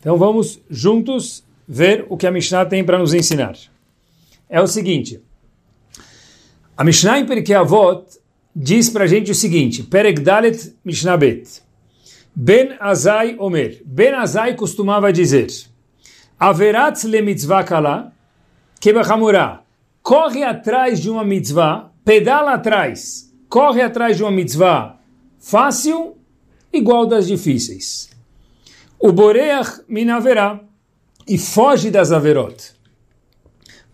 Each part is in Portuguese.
Então vamos juntos ver o que a Mishnah tem para nos ensinar. É o seguinte: a Mishnah em Perkei Avot diz para a gente o seguinte: Perek Dalet Mishnah Bet. Ben Azai Omer. Ben Azai costumava dizer: Averatz le mitzvah kala kebachamurah. Corre atrás de uma mitzvah, pedala atrás, corre atrás de uma mitzvah fácil, igual das difíceis o Boreach minaverá, e foge das averot.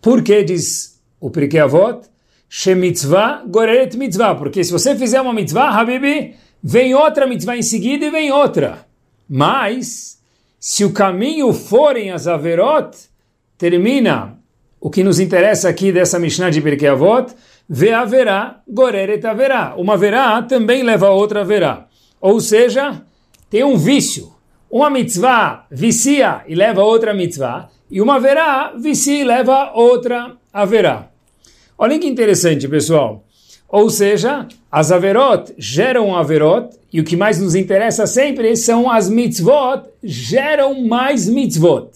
Por que diz o Pirkei? Shemitzvah goreret mitzvah, porque se você fizer uma mitzvah, Habibi, vem outra mitzvah em seguida e vem outra. Mas, se o caminho forem as averot, termina o que nos interessa aqui dessa Mishnah de Pirkei Avot, ve haverá, goreret haverá. Uma verá também leva a outra verá. Ou seja, tem um vício uma mitzvah vicia e leva outra mitzvah, e uma verá vicia e leva outra haverá. Olha que interessante, pessoal. Ou seja, as averot geram averot, e o que mais nos interessa sempre são as mitzvot, geram mais mitzvot.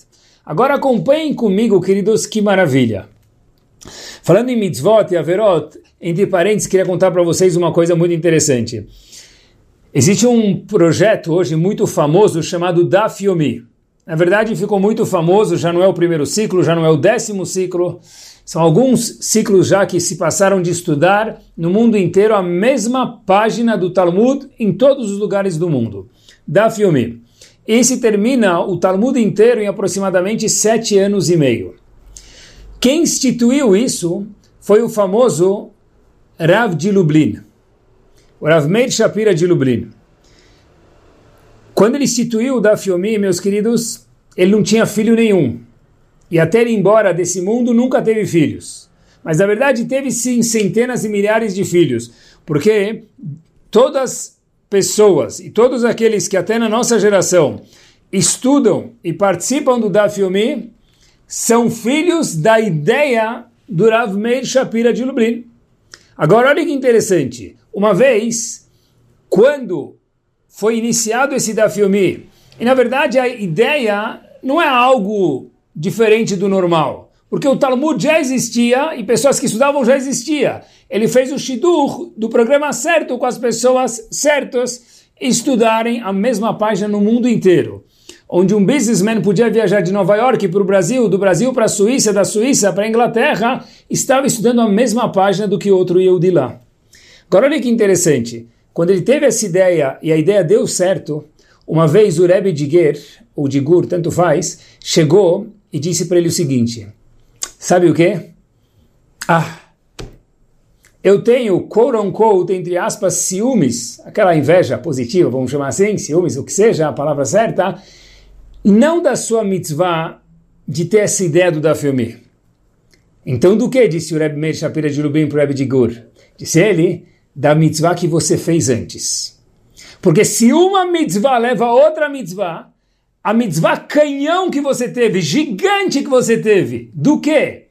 Agora acompanhem comigo, queridos, que maravilha. Falando em mitzvot e averot, entre parênteses, queria contar para vocês uma coisa muito interessante. Existe um projeto hoje muito famoso chamado Dafyomi. Na verdade, ficou muito famoso, já não é o primeiro ciclo, já não é o décimo ciclo. São alguns ciclos já que se passaram de estudar no mundo inteiro a mesma página do Talmud em todos os lugares do mundo. Dafyomi. E se termina o Talmud inteiro em aproximadamente sete anos e meio. Quem instituiu isso foi o famoso Rav de Lublin. O Rav Meir Shapira de Lublin. Quando ele instituiu o Daf Yomi, meus queridos, ele não tinha filho nenhum. E até ir embora desse mundo nunca teve filhos. Mas na verdade teve sim centenas e milhares de filhos. Porque todas pessoas e todos aqueles que até na nossa geração estudam e participam do Daf Yomi são filhos da ideia do Rav Meir Shapira de Lublin. Agora olha que interessante. Uma vez, quando foi iniciado esse Dafyomi, e na verdade a ideia não é algo diferente do normal, porque o Talmud já existia e pessoas que estudavam já existia. Ele fez o Shidur do programa certo com as pessoas certas estudarem a mesma página no mundo inteiro. Onde um businessman podia viajar de Nova York para o Brasil, do Brasil para a Suíça, da Suíça para a Inglaterra, estava estudando a mesma página do que outro eu de lá. Agora olha que interessante. Quando ele teve essa ideia e a ideia deu certo, uma vez o Rebbe de Ger, ou de Gur, tanto faz, chegou e disse para ele o seguinte: Sabe o que? Ah, eu tenho, quote unquote, entre aspas, ciúmes, aquela inveja positiva, vamos chamar assim, ciúmes, o que seja a palavra certa, não da sua mitzvah de ter essa ideia do Dafyomi. Então do que? Disse o Rebbe Meir Shapira de Lubim para o Rebbe de Gur. Disse ele, da mitzvah que você fez antes. Porque se uma mitzvah leva a outra mitzvah, a mitzvah canhão que você teve, gigante que você teve, do que?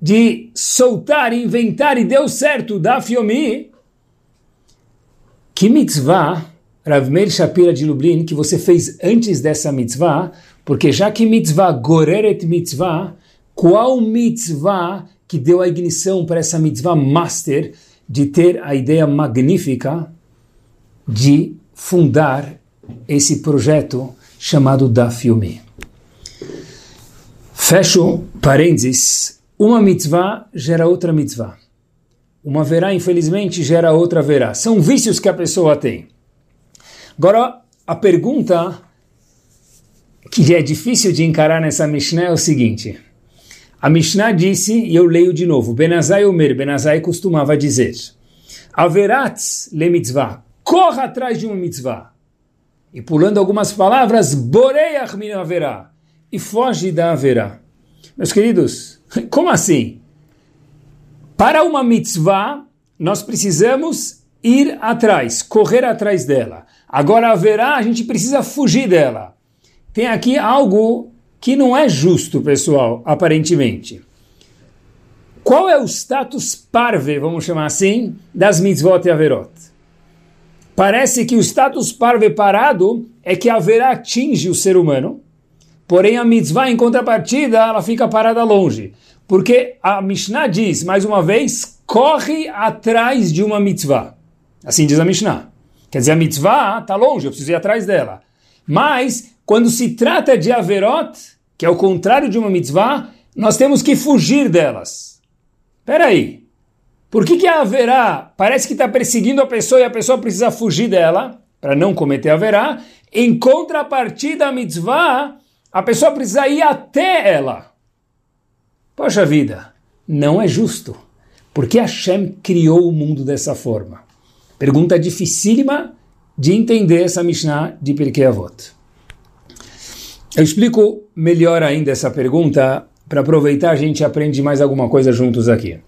De soltar, inventar e deu certo da Fiomi, que mitzvah, Rav Meir Shapira de Lublin, que você fez antes dessa mitzvah, porque já que mitzvah, goreret mitzvah, qual mitzvah que deu a ignição para essa mitzvah master, de ter a ideia magnífica de fundar esse projeto chamado Daf Yomi. Fecho parênteses. Uma mitzvah gera outra mitzvah. Uma verá, infelizmente, gera outra verá. São vícios que a pessoa tem. Agora, a pergunta que é difícil de encarar nessa Mishnah é o seguinte. A Mishnah disse, e eu leio de novo, Benazai Omer, Benazai costumava dizer, Averatz le mitzvah, corra atrás de uma mitzvah. E pulando algumas palavras, Boreach min haverá, e foge da haverá. Meus queridos, como assim? Para uma mitzvah, nós precisamos ir atrás, correr atrás dela. Agora haverá, a gente precisa fugir dela. Tem aqui algo que não é justo, pessoal, aparentemente. Qual é o status parve, vamos chamar assim, das mitzvot e averot? Parece que o status parve parado é que a verá atinge o ser humano, porém a mitzvah, em contrapartida, ela fica parada longe. Porque a Mishnah diz, mais uma vez, corre atrás de uma mitzvah. Assim diz a Mishnah. Quer dizer, a mitzvah está longe, eu preciso ir atrás dela. Mas, quando se trata de averot, que é o contrário de uma mitzvah, nós temos que fugir delas. Espera aí. Por que, que a haverá parece que está perseguindo a pessoa e a pessoa precisa fugir dela para não cometer haverá? Em contrapartida a mitzvah, a pessoa precisa ir até ela. Poxa vida, não é justo. Por que Hashem criou o mundo dessa forma? Pergunta dificílima de entender essa Mishnah de Pirkei Avot. Eu explico melhor ainda essa pergunta para aproveitar a gente aprende mais alguma coisa juntos aqui.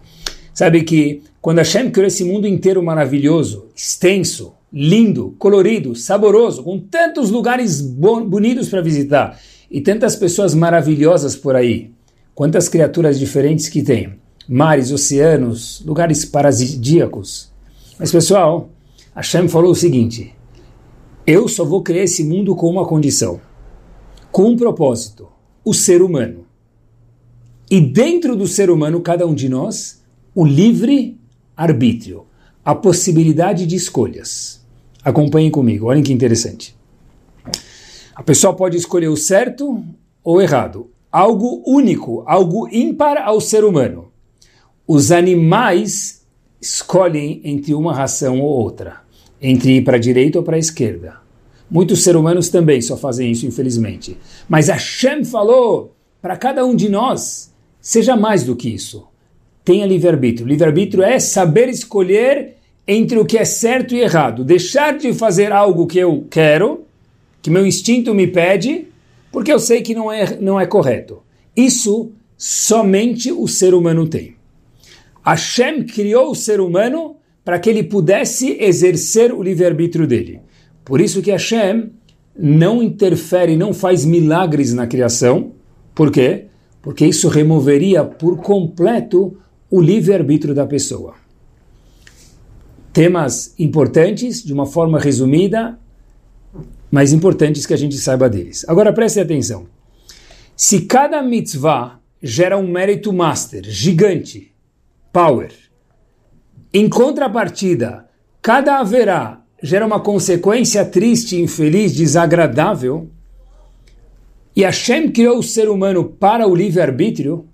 Sabe que quando Hashem criou esse mundo inteiro maravilhoso, extenso, lindo, colorido, saboroso, com tantos lugares bonitos para visitar e tantas pessoas maravilhosas por aí, quantas criaturas diferentes que tem, mares, oceanos, lugares paradisíacos. Mas pessoal, Hashem falou o seguinte: eu só vou criar esse mundo com uma condição, com um propósito, o ser humano. E dentro do ser humano, cada um de nós, o livre arbítrio, a possibilidade de escolhas. Acompanhem comigo, olhem que interessante. A pessoa pode escolher o certo ou errado, algo único, algo ímpar ao ser humano. Os animais escolhem entre uma ração ou outra entre ir para a direita ou para a esquerda. Muitos seres humanos também só fazem isso, infelizmente. Mas Hashem falou para cada um de nós, seja mais do que isso. Tenha livre-arbítrio. Livre-arbítrio é saber escolher entre o que é certo e errado. Deixar de fazer algo que eu quero, que meu instinto me pede, porque eu sei que não é, não é correto. Isso somente o ser humano tem. Hashem criou o ser humano para que ele pudesse exercer o livre-arbítrio dele. Por isso que Hashem não interfere, não faz milagres na criação. Por quê? Porque isso removeria por completo o livre-arbítrio da pessoa. Temas importantes, de uma forma resumida, mas importantes que a gente saiba deles. Agora preste atenção. Se cada mitzvah gera um mérito master, gigante, power, em contrapartida, cada haverá gera uma consequência triste, infeliz, desagradável, e Hashem criou o ser humano para o livre-arbítrio,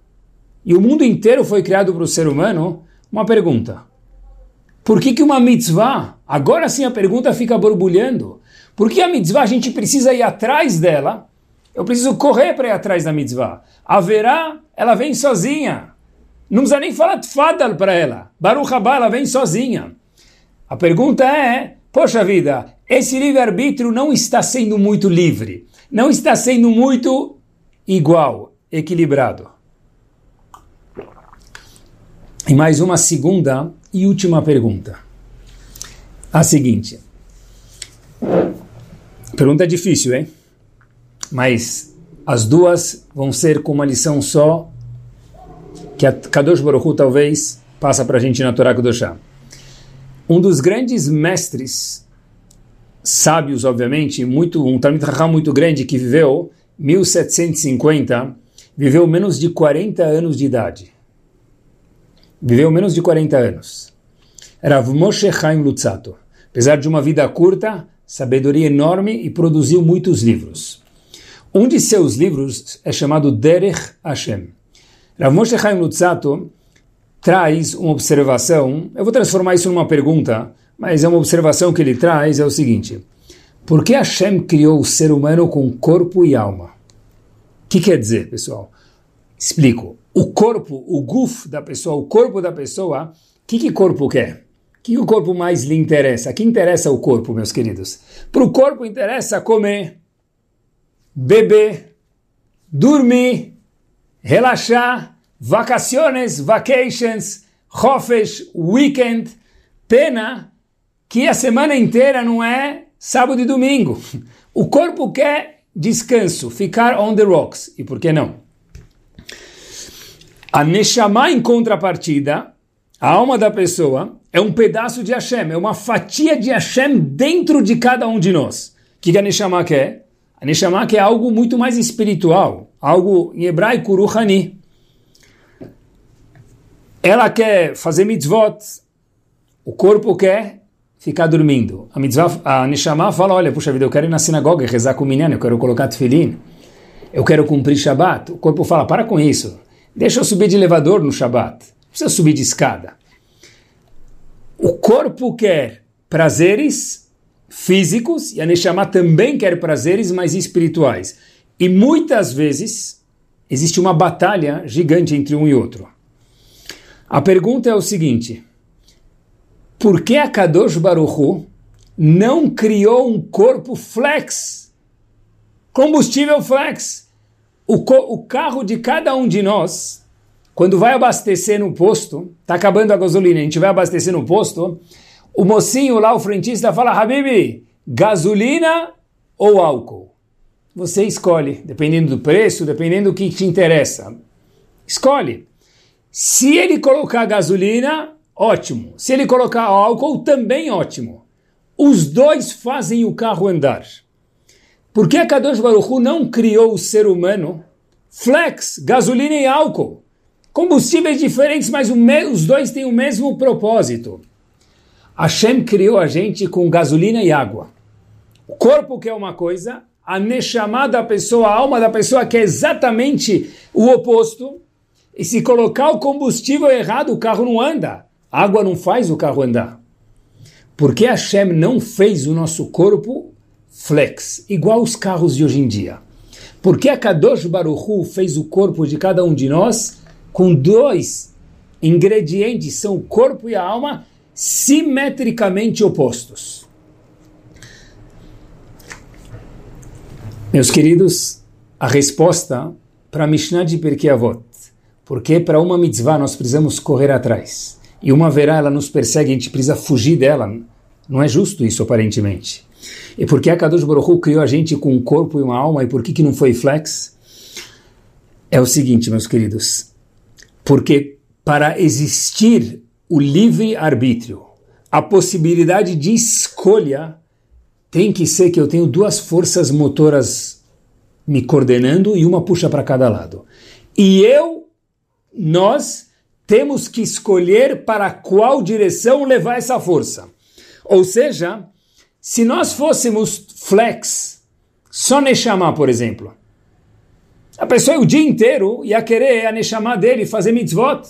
e o mundo inteiro foi criado para o ser humano, uma pergunta. Por que, que uma mitzvah, agora sim a pergunta fica borbulhando, por que a mitzvah a gente precisa ir atrás dela? Eu preciso correr para ir atrás da mitzvah. Haverá, ela vem sozinha. Não precisa nem falar tfadal para ela. Baruch Haba, ela vem sozinha. A pergunta é, poxa vida, esse livre-arbítrio não está sendo muito livre. Não está sendo muito igual, equilibrado. E mais uma segunda e última pergunta. A seguinte. Pergunta difícil, hein? Mas as duas vão ser com uma lição só que a Kadosh Baruch Hu, talvez passa para a gente na Torá Kedoshá. Um dos grandes mestres, sábios obviamente, muito, um Talmud Raham muito grande que viveu 1750, viveu menos de 40 anos de idade. Viveu menos de 40 anos. Rav Moshe Chaim Lutzato. Apesar de uma vida curta, sabedoria enorme e produziu muitos livros. Um de seus livros é chamado Derech Hashem. Rav Moshe Chaim Lutzato traz uma observação, eu vou transformar isso numa pergunta, mas é uma observação que ele traz, é o seguinte, por que Hashem criou o ser humano com corpo e alma? O que quer dizer, pessoal? Explico. O corpo, o guf da pessoa, o corpo da pessoa, o que, que corpo quer? O que o corpo mais lhe interessa? O que interessa o corpo, meus queridos? Para o corpo interessa comer, beber, dormir, relaxar, vacaciones, vacations, hofesh, weekend. Pena que a semana inteira não é sábado e domingo. O corpo quer descanso, ficar on the rocks. E por que não? A Neshama, em contrapartida, a alma da pessoa, é um pedaço de Hashem, é uma fatia de Hashem dentro de cada um de nós. O que a Neshama quer? A Neshama que é algo muito mais espiritual, algo em hebraico, Ruhani. Ela quer fazer mitzvot, o corpo quer ficar dormindo. A mitzvah, a Neshama fala, olha, puxa vida, eu quero ir na sinagoga e rezar com o menino, eu quero colocar tefilim, eu quero cumprir Shabat. O corpo fala, para com isso, deixa eu subir de elevador no Shabat, não precisa subir de escada. O corpo quer prazeres físicos e a Neshama também quer prazeres mais espirituais. E muitas vezes existe uma batalha gigante entre um e outro. A pergunta é o seguinte: por que a Kadosh Baruchu não criou um corpo flex? Combustível flex. O, o carro de cada um de nós, quando vai abastecer no posto, está acabando a gasolina, a gente vai abastecer no posto, o mocinho lá, o frentista, fala: Habibi, gasolina ou álcool? Você escolhe, dependendo do preço, dependendo do que te interessa. Escolhe. Se ele colocar gasolina, ótimo. Se ele colocar álcool, também ótimo. Os dois fazem o carro andar. Por que a Kadosh Baruch não criou o ser humano flex, gasolina e álcool? Combustíveis diferentes, mas os dois têm o mesmo propósito. Hashem criou a gente com gasolina e água. O corpo que é uma coisa, a neshama da pessoa, a alma da pessoa que é exatamente o oposto. E se colocar o combustível errado, o carro não anda. A água não faz o carro andar. Por que Hashem não fez o nosso corpo flex, igual os carros de hoje em dia? Por que a Kadosh Baruchu fez o corpo de cada um de nós com dois ingredientes, são o corpo e a alma, simetricamente opostos. Meus queridos, a resposta para Mishnah de Pirkei Avot, porque para uma mitzvah nós precisamos correr atrás, e uma verá ela nos persegue, a gente precisa fugir dela, não é justo isso aparentemente. E por que a Kadosh Baruch criou a gente com um corpo e uma alma, e por que, que não foi flex? É o seguinte, meus queridos, porque para existir o livre-arbítrio, a possibilidade de escolha, tem que ser que eu tenho duas forças motoras me coordenando e uma puxa para cada lado. E eu, nós, temos que escolher para qual direção levar essa força. Ou seja, se nós fôssemos flex, só Neshama, por exemplo, a pessoa o dia inteiro ia querer a Neshama dele fazer mitzvot,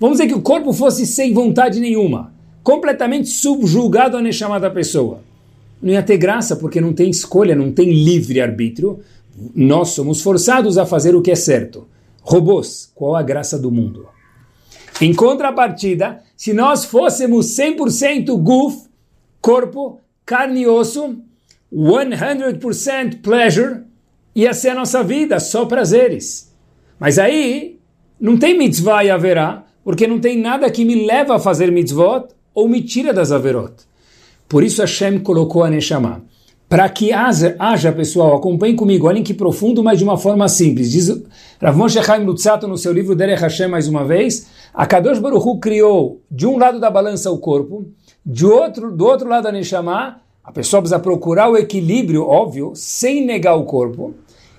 Vamos dizer que o corpo fosse sem vontade nenhuma, completamente subjugado à Neshama da pessoa. Não ia ter graça, porque não tem escolha, não tem livre-arbítrio. Nós somos forçados a fazer o que é certo. Robôs, qual a graça do mundo? Em contrapartida, se nós fôssemos 100% guf, corpo, carne e osso, 100% pleasure, ia ser a nossa vida, só prazeres. Mas aí, não tem mitzvah e haverá, porque não tem nada que me leva a fazer mitzvot ou me tira das averot. Por isso Hashem colocou a Neshama. Para que haja, haja, pessoal, acompanhem comigo, olhem que profundo, mas de uma forma simples. Diz Rav Moshe Chaim Lutzato no seu livro Derech Hashem, mais uma vez, a Kadosh Baruch Hu criou de um lado da balança o corpo, de outro, do outro lado a Neshama, a pessoa precisa procurar o equilíbrio, óbvio, sem negar o corpo,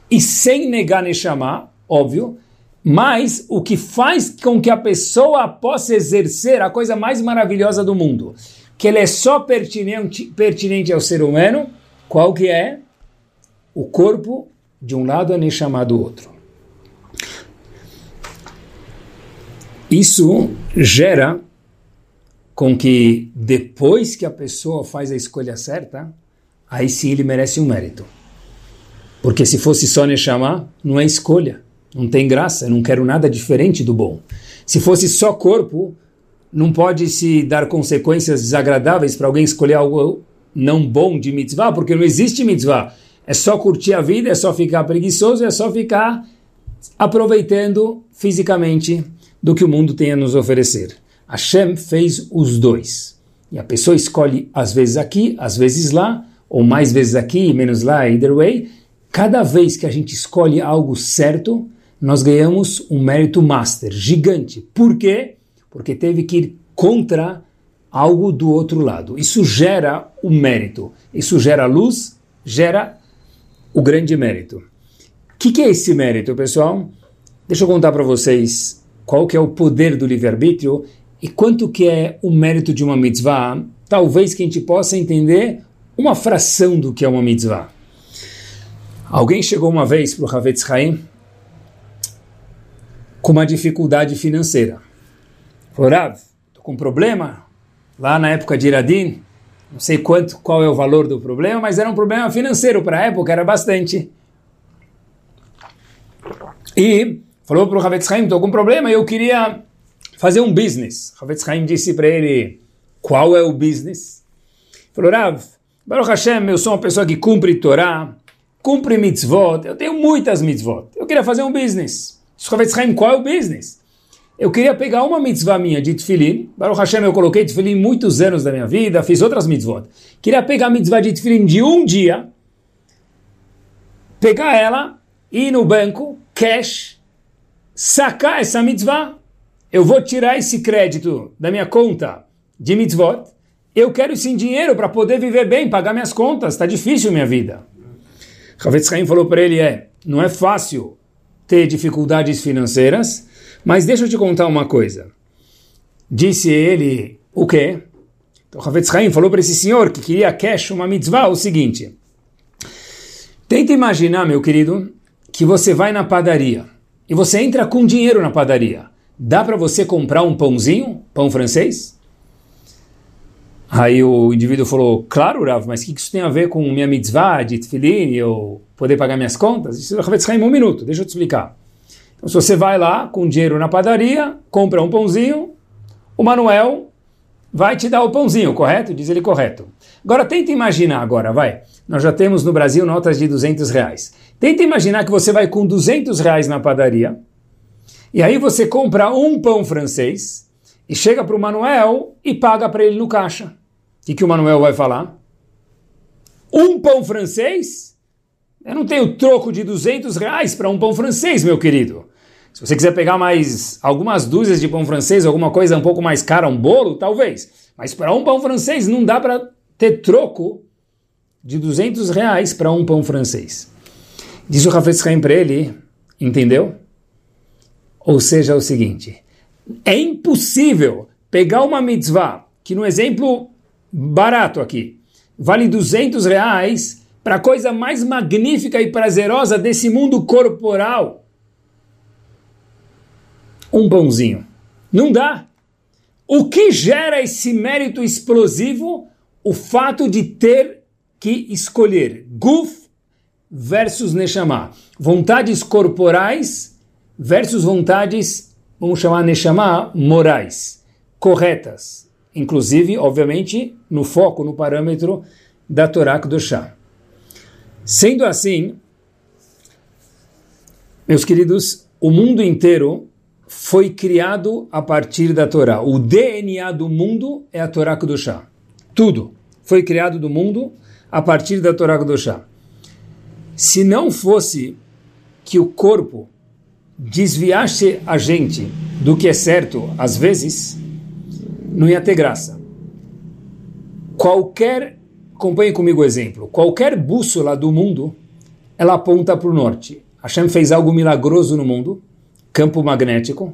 e sem negar Neshama, óbvio, mas o que faz com que a pessoa possa exercer a coisa mais maravilhosa do mundo, que ele é só pertinente, pertinente ao ser humano, qual que é? O corpo de um lado é nem chamado do outro. Isso gera com que depois que a pessoa faz a escolha certa, aí sim ele merece um mérito. Porque se fosse só Neshama, não é escolha. Não tem graça, não quero nada diferente do bom. Se fosse só corpo, não pode se dar consequências desagradáveis para alguém escolher algo não bom de mitzvah, porque não existe mitzvah. É só curtir a vida, é só ficar preguiçoso, é só ficar aproveitando fisicamente do que o mundo tem a nos oferecer. Hashem fez os dois. E a pessoa escolhe às vezes aqui, às vezes lá, ou mais vezes aqui, menos lá, either way. Cada vez que a gente escolhe algo certo, nós ganhamos um mérito master gigante. Por quê? Porque teve que ir contra algo do outro lado. Isso gera o mérito. Isso gera luz, gera o grande mérito. O que, que é esse mérito, pessoal? Deixa eu contar para vocês qual que é o poder do livre-arbítrio e quanto que é o mérito de uma mitzvah, talvez que a gente possa entender uma fração do que é uma mitzvah. Alguém chegou uma vez para o Havetz Haim com uma dificuldade financeira. Falou, estou com um problema. Lá na época de Iradim, não sei quanto, qual é o valor do problema, mas era um problema financeiro para a época, era bastante. E falou para o Havetz Haim, estou com um problema eu queria fazer um business. Havetz Haim disse para ele, qual é o business? Falou, Rav, Baruch Hashem, eu sou uma pessoa que cumpre Torá, cumpre mitzvot, eu tenho muitas mitzvot. Eu queria fazer um business. Havetz Haim, qual é o business? Eu queria pegar uma mitzvah minha de Tfilin, Baruch Hashem, eu coloquei Tfilin muitos anos da minha vida, fiz outras mitzvot. Queria pegar a mitzvah de Tfilin de um dia, pegar ela, ir no banco, cash, sacar essa mitzvah. Eu vou tirar esse crédito da minha conta de mitzvot, eu quero sim dinheiro para poder viver bem, pagar minhas contas, está difícil minha vida. Havetz Haim falou para ele, é, não é fácil ter dificuldades financeiras, mas deixa eu te contar uma coisa. Disse ele, o quê? Então Havetz Haim falou para esse senhor que queria cash, uma mitzvah, o seguinte, tenta imaginar, meu querido, que você vai na padaria e você entra com dinheiro na padaria. Dá para você comprar um pãozinho, pão francês? Aí o indivíduo falou, claro, Rav, mas o que isso tem a ver com minha mitzvah de tefilin, eu poder pagar minhas contas? Isso é em um minuto, deixa eu te explicar. Então, se você vai lá com dinheiro na padaria, compra um pãozinho, o Manuel vai te dar o pãozinho, correto? Diz ele correto. Agora, tenta imaginar agora, vai. Nós já temos no Brasil notas de 200 reais. Tenta imaginar que você vai com 200 reais na padaria, e aí você compra um pão francês e chega para o Manuel e paga para ele no caixa. O que, que o Manuel vai falar? Um pão francês? Eu não tenho troco de 200 reais para um pão francês, meu querido. Se você quiser pegar mais algumas dúzias de pão francês, alguma coisa um pouco mais cara, um bolo, talvez. Mas para um pão francês não dá para ter troco de 200 reais para um pão francês. Diz o Rafael Chaim para ele, entendeu? Ou seja, é o seguinte: é impossível pegar uma mitzvah, que no exemplo barato aqui, vale 200 reais, para a coisa mais magnífica e prazerosa desse mundo corporal. Um pãozinho. Não dá. O que gera esse mérito explosivo? O fato de ter que escolher guf versus neshama. Vontades corporais versus vontades, vamos chamar Neshama, morais, corretas. Inclusive, obviamente, no foco, no parâmetro da Torá Kedoshá. Sendo assim, meus queridos, o mundo inteiro foi criado a partir da Torá. O DNA do mundo é a Torá Kedoshá. Tudo foi criado do mundo a partir da Torá Kedoshá. Se não fosse que o corpo desviasse a gente do que é certo, às vezes, não ia ter graça. Qualquer, acompanhe comigo o exemplo, qualquer bússola do mundo, ela aponta para o norte. Hashem fez algo milagroso no mundo, campo magnético.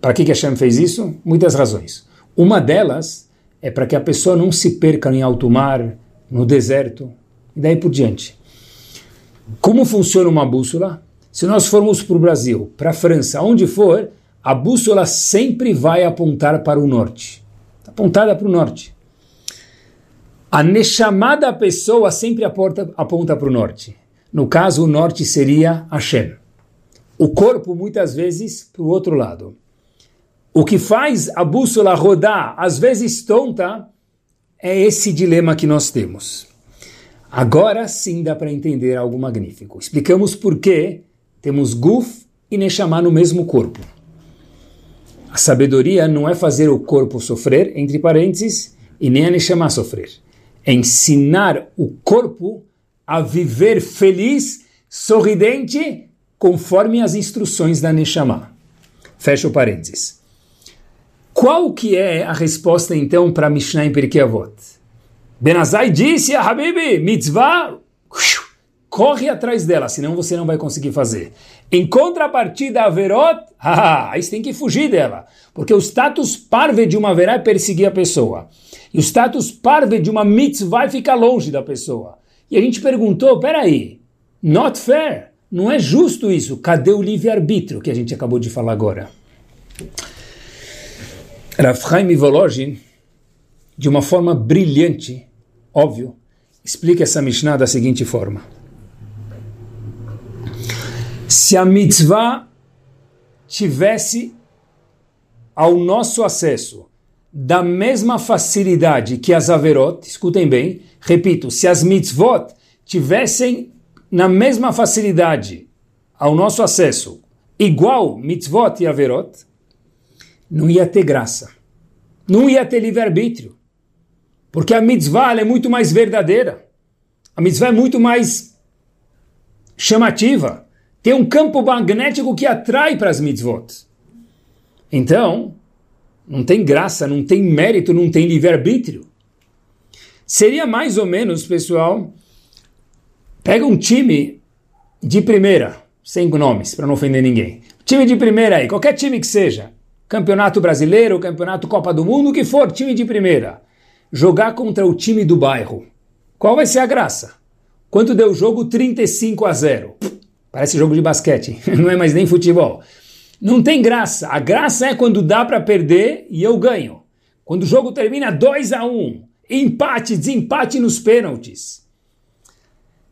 Para que, que Hashem fez isso? Muitas razões. Uma delas é para que a pessoa não se perca em alto mar, no deserto, e daí por diante. Como funciona uma bússola? Se nós formos para o Brasil, para a França, onde for, a bússola sempre vai apontar para o norte. Está apontada para o norte. A nechamada pessoa sempre aponta, aponta para o norte. No caso, o norte seria Hashem. O corpo, muitas vezes, para o outro lado. O que faz a bússola rodar, às vezes tonta, é esse dilema que nós temos. Agora sim dá para entender algo magnífico. Explicamos por que temos Guf e Neshama no mesmo corpo. A sabedoria não é fazer o corpo sofrer, entre parênteses, e nem a Neshama sofrer. Ensinar o corpo a viver feliz, sorridente, conforme as instruções da Neshama. Fecha o parênteses. Qual que é a resposta então para Mishnah em Pirkei Avot? Benazai disse a Habibi, mitzvah corre atrás dela, senão você não vai conseguir fazer. Em contrapartida, a Averot, ah, aí você tem que fugir dela, porque o status parve de uma Averá é perseguir a pessoa. E o status parve de uma mitzvah vai ficar longe da pessoa. E a gente perguntou, peraí, not fair, não é justo isso, cadê o livre-arbítrio que a gente acabou de falar agora? Rav Chaim Volozhin, de uma forma brilhante, óbvio, explica essa Mishnah da seguinte forma. Se a mitzvah tivesse ao nosso acesso da mesma facilidade que as averot, escutem bem, repito, se as mitzvot tivessem na mesma facilidade ao nosso acesso, igual mitzvot e averot, não ia ter graça. Não ia ter livre-arbítrio. Porque a mitzvah é muito mais verdadeira. A mitzvah é muito mais chamativa. Tem um campo magnético que atrai para as mitzvot. Então, não tem graça, não tem mérito, não tem livre-arbítrio. Seria mais ou menos, pessoal, pega um time de primeira, sem nomes, para não ofender ninguém. Time de primeira aí, qualquer time que seja, Campeonato Brasileiro, Campeonato Copa do Mundo, o que for, time de primeira. Jogar contra o time do bairro. Qual vai ser a graça? Quanto deu o jogo? 35 a 0. Parece jogo de basquete, não é mais nem futebol. Não tem graça. A graça é quando dá para perder e eu ganho. Quando o jogo termina 2 a 1, empate, desempate nos pênaltis.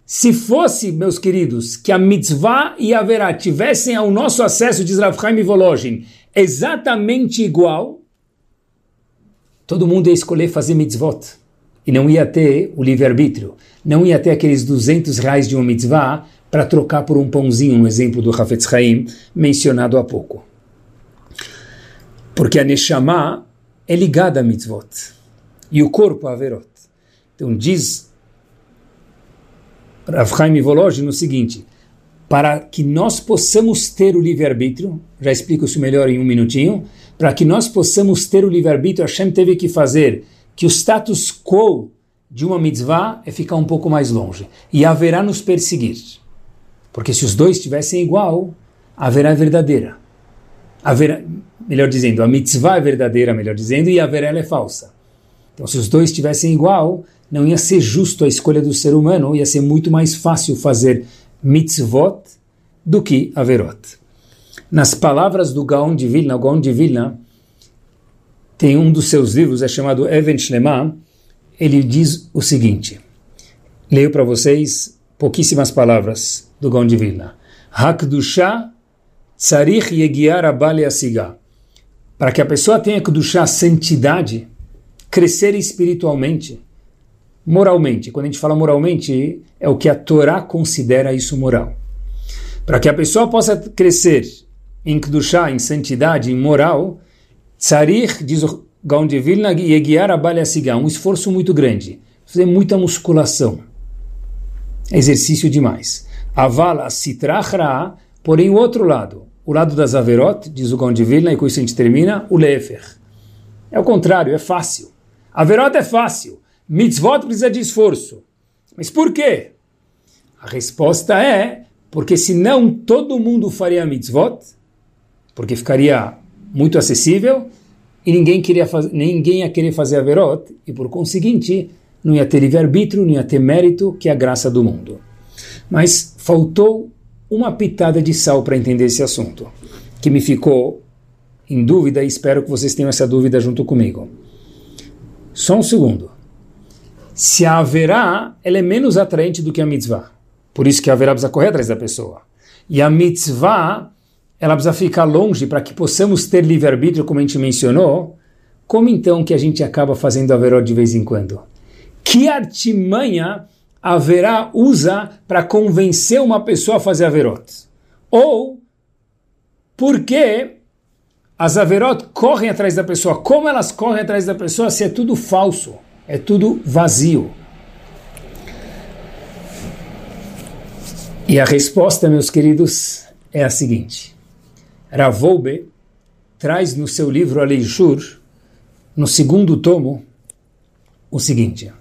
Se fosse, meus queridos, que a mitzvah e a verá tivessem ao nosso acesso, diz Rav Chaim Volozhin, exatamente igual, todo mundo ia escolher fazer mitzvot. E não ia ter o livre-arbítrio. Não ia ter aqueles 200 reais de uma mitzvah para trocar por um pãozinho, um exemplo do Hafetz Haim, mencionado há pouco. Porque a Neshama é ligada a mitzvot. E o corpo a Averot. Então diz Rav Chaim Volozhin no seguinte, para que nós possamos ter o livre-arbítrio, já explico isso melhor em um minutinho, para que nós possamos ter o livre-arbítrio, Hashem teve que fazer que o status quo de uma mitzvah é ficar um pouco mais longe e haverá nos perseguir. Porque se os dois estivessem igual, haverá é verdadeira. Haverá, melhor dizendo, a mitzvah é verdadeira, melhor dizendo, e a haverá é falsa. Então, se os dois estivessem igual, não ia ser justo a escolha do ser humano, ia ser muito mais fácil fazer mitzvot do que averot. Nas palavras do Gaon de Vilna, o Gaon de Vilna tem um dos seus livros, é chamado Even Shlema, ele diz o seguinte, leio para vocês pouquíssimas palavras do Gaon de Vilna. Hakdusha tsarich yegiar abale asiga. Para que a pessoa tenha Kdusha, santidade, crescer espiritualmente, moralmente. Quando a gente fala moralmente, é o que a Torá considera isso moral. Para que a pessoa possa crescer em Kedushá, em santidade, em moral, Tzarich, diz o Gaon de Vilna, Yegiar Abalha Sigá, um esforço muito grande. Fazer muita musculação. Exercício demais. Avala Sitrachra, porém o outro lado, o lado das Averot, diz o Gaon Vilna, e com isso a gente termina, o Lefer. É o contrário, é fácil. Averot é fácil. Mitzvot precisa de esforço. Mas por quê? A resposta é porque senão todo mundo faria mitzvot, porque ficaria muito acessível e ninguém, queria faz... ninguém ia querer fazer averot e por conseguinte não ia ter livre-arbítrio, não ia ter mérito, que é a graça do mundo. Mas faltou uma pitada de sal para entender esse assunto, que me ficou em dúvida e espero que vocês tenham essa dúvida junto comigo. Só um segundo se a haverá, ela é menos atraente do que a mitzvah. Por isso que a haverá precisa correr atrás da pessoa. E a mitzvah, ela precisa ficar longe para que possamos ter livre-arbítrio, como a gente mencionou. Como então que a gente acaba fazendo haverá de vez em quando? Que artimanha a haverá usa para convencer uma pessoa a fazer averot? Ou por que as averot correm atrás da pessoa? Como elas correm atrás da pessoa se é tudo falso? é tudo vazio. E a resposta, meus queridos, é a seguinte. Ravoube traz no seu livro Aleishur, no segundo tomo, o seguinte: